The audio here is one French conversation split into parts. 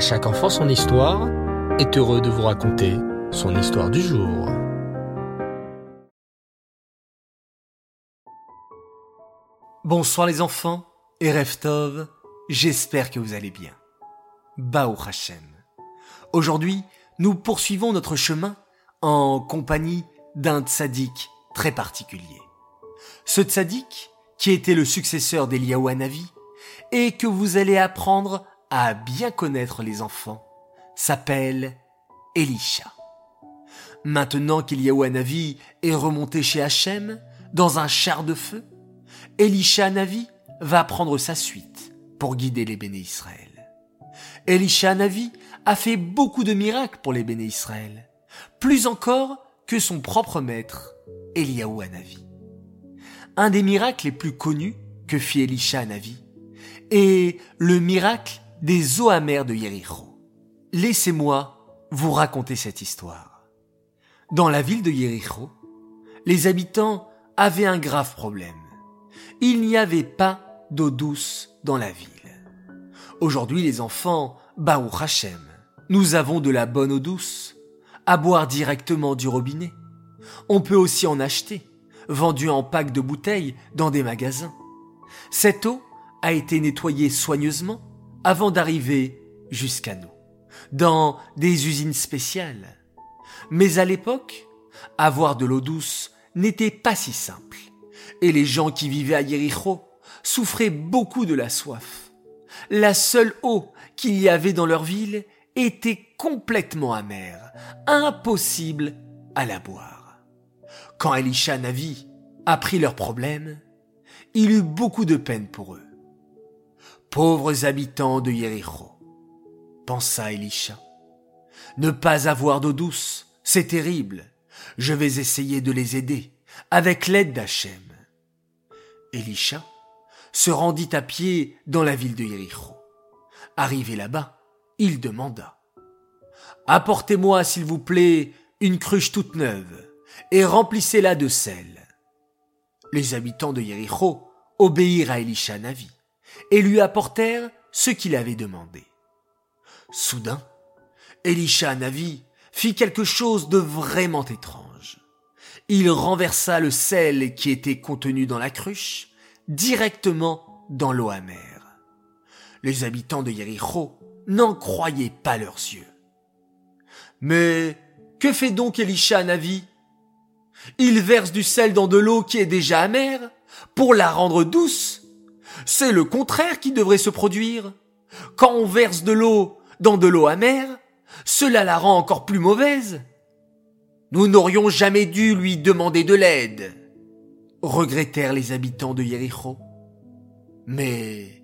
Chaque enfant son histoire est heureux de vous raconter son histoire du jour. Bonsoir les enfants et Reftov, j'espère que vous allez bien. Baou Hashem. Aujourd'hui, nous poursuivons notre chemin en compagnie d'un tzaddik très particulier. Ce tzaddik, qui était le successeur d'Eliyahu Hanavi, et que vous allez apprendre à bien connaître les enfants, s'appelle Elisha. Maintenant qu'Eliyahu Hanavi est remonté chez Hachem, dans un char de feu, Elisha Hanavi va prendre sa suite pour guider les béné Israël. Elisha Hanavi a fait beaucoup de miracles pour les béné Israël, plus encore que son propre maître, Eliyahu Hanavi. Un des miracles les plus connus que fit Elisha Hanavi est le miracle des eaux amères de Yericho. Laissez-moi vous raconter cette histoire. Dans la ville de Yericho, les habitants avaient un grave problème. Il n'y avait pas d'eau douce dans la ville. Aujourd'hui, les enfants, Baou Hachem, nous avons de la bonne eau douce, à boire directement du robinet. On peut aussi en acheter, vendue en packs de bouteilles dans des magasins. Cette eau a été nettoyée soigneusement avant d'arriver jusqu'à nous, dans des usines spéciales. Mais à l'époque, avoir de l'eau douce n'était pas si simple, et les gens qui vivaient à Yericho souffraient beaucoup de la soif. La seule eau qu'il y avait dans leur ville était complètement amère, impossible à la boire. Quand Elisha Navi apprit leurs problèmes, il eut beaucoup de peine pour eux. Pauvres habitants de Yericho, pensa Elisha. Ne pas avoir d'eau douce, c'est terrible. Je vais essayer de les aider avec l'aide d'Hachem. Elisha se rendit à pied dans la ville de Yericho. Arrivé là-bas, il demanda Apportez-moi, s'il vous plaît, une cruche toute neuve et remplissez-la de sel. Les habitants de Yericho obéirent à Elisha Navi et lui apportèrent ce qu'il avait demandé. Soudain, Elisha Navi fit quelque chose de vraiment étrange. Il renversa le sel qui était contenu dans la cruche directement dans l'eau amère. Les habitants de Yericho n'en croyaient pas leurs yeux. Mais que fait donc Elisha Navi? Il verse du sel dans de l'eau qui est déjà amère pour la rendre douce. C'est le contraire qui devrait se produire. Quand on verse de l'eau dans de l'eau amère, cela la rend encore plus mauvaise. Nous n'aurions jamais dû lui demander de l'aide, regrettèrent les habitants de Yericho. Mais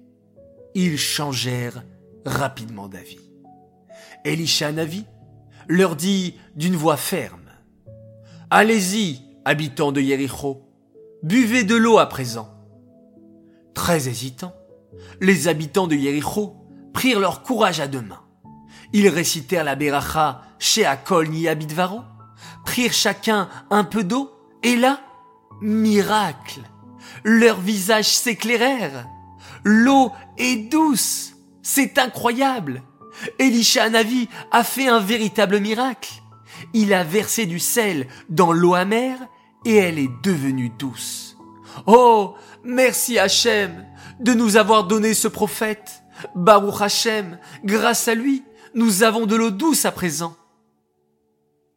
ils changèrent rapidement d'avis. Elisha Navi leur dit d'une voix ferme Allez-y, habitants de Yericho, buvez de l'eau à présent. Très hésitants, les habitants de Yericho prirent leur courage à deux mains. Ils récitèrent la Beracha chez Akol Abidvaro, prirent chacun un peu d'eau, et là, miracle, leurs visages s'éclairèrent. L'eau est douce, c'est incroyable. Elisha Navi a fait un véritable miracle. Il a versé du sel dans l'eau amère et elle est devenue douce. Oh, merci Hachem de nous avoir donné ce prophète. Baruch Hachem, grâce à lui, nous avons de l'eau douce à présent.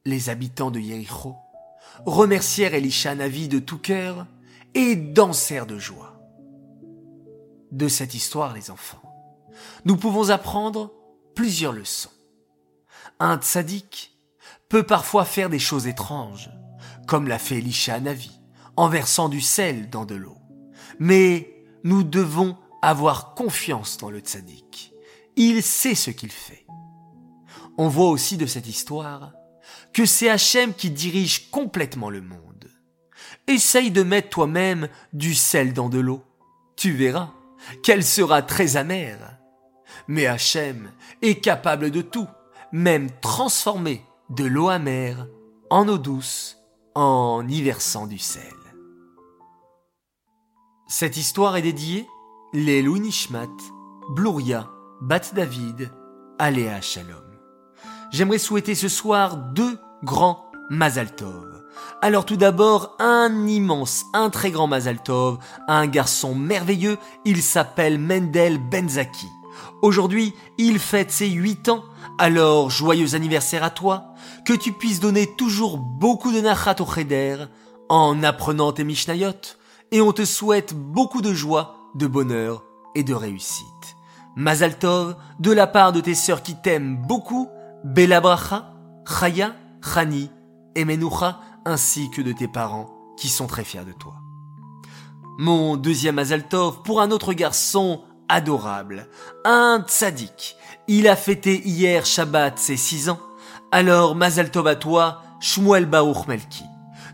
Les habitants de Yericho remercièrent Elisha Navi de tout cœur et dansèrent de joie. De cette histoire, les enfants, nous pouvons apprendre plusieurs leçons. Un tzaddik peut parfois faire des choses étranges, comme l'a fait Elisha Navi, en versant du sel dans de l'eau. Mais nous devons avoir confiance dans le tzaddik. Il sait ce qu'il fait. On voit aussi de cette histoire que c'est Hachem qui dirige complètement le monde. Essaye de mettre toi-même du sel dans de l'eau. Tu verras qu'elle sera très amère. Mais Hachem est capable de tout, même transformer de l'eau amère en eau douce en y versant du sel. Cette histoire est dédiée les Nishmat, Blouria, Bat David, Aléa Shalom. J'aimerais souhaiter ce soir deux grands Mazal Tov. Alors tout d'abord, un immense, un très grand Mazal Tov, un garçon merveilleux, il s'appelle Mendel Benzaki. Aujourd'hui, il fête ses 8 ans, alors joyeux anniversaire à toi, que tu puisses donner toujours beaucoup de nachat au cheder en apprenant tes Mishnayot, et on te souhaite beaucoup de joie, de bonheur et de réussite. Mazal Tov, de la part de tes sœurs qui t'aiment beaucoup, Bela Bracha, Chaya, Chani et Menoucha, ainsi que de tes parents qui sont très fiers de toi. Mon deuxième Mazal Tov pour un autre garçon adorable, un tzaddik. Il a fêté hier Shabbat ses six ans. Alors Mazal Tov à toi, Shmuel Baruch Melki.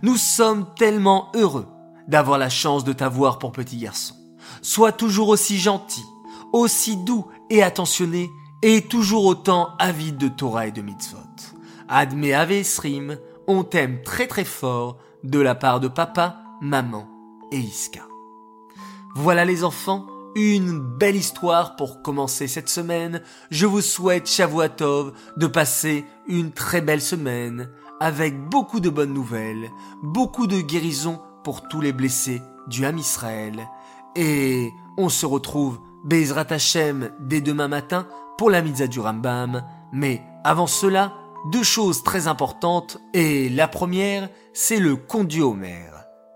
Nous sommes tellement heureux d'avoir la chance de t'avoir pour petit garçon. Sois toujours aussi gentil, aussi doux et attentionné, et toujours autant avide de Torah et de mitzvot. Adme Avesrim, on t'aime très très fort de la part de papa, maman et Iska. Voilà les enfants, une belle histoire pour commencer cette semaine. Je vous souhaite Shavuatov de passer une très belle semaine avec beaucoup de bonnes nouvelles, beaucoup de guérisons pour tous les blessés du Ham Israël. Et on se retrouve Bezrat Hashem dès demain matin pour la mitzvah du Rambam. Mais avant cela, deux choses très importantes. Et la première, c'est le conduit Homer.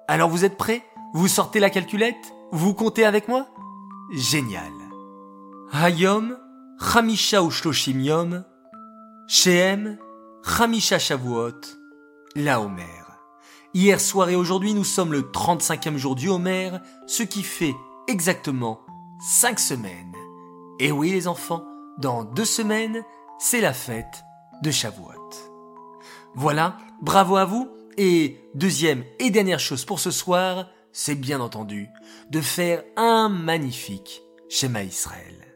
Alors vous êtes prêts? Vous sortez la calculette? Vous comptez avec moi? Génial. Hayom, Chamisha Ushloshim Yom, Shehem, Chamisha Shavuot, la Homer. Hier soir et aujourd'hui, nous sommes le 35e jour du Homer, ce qui fait exactement 5 semaines. Et oui les enfants, dans deux semaines, c'est la fête de Shavuot. Voilà, bravo à vous, et deuxième et dernière chose pour ce soir, c'est bien entendu de faire un magnifique schéma Israël.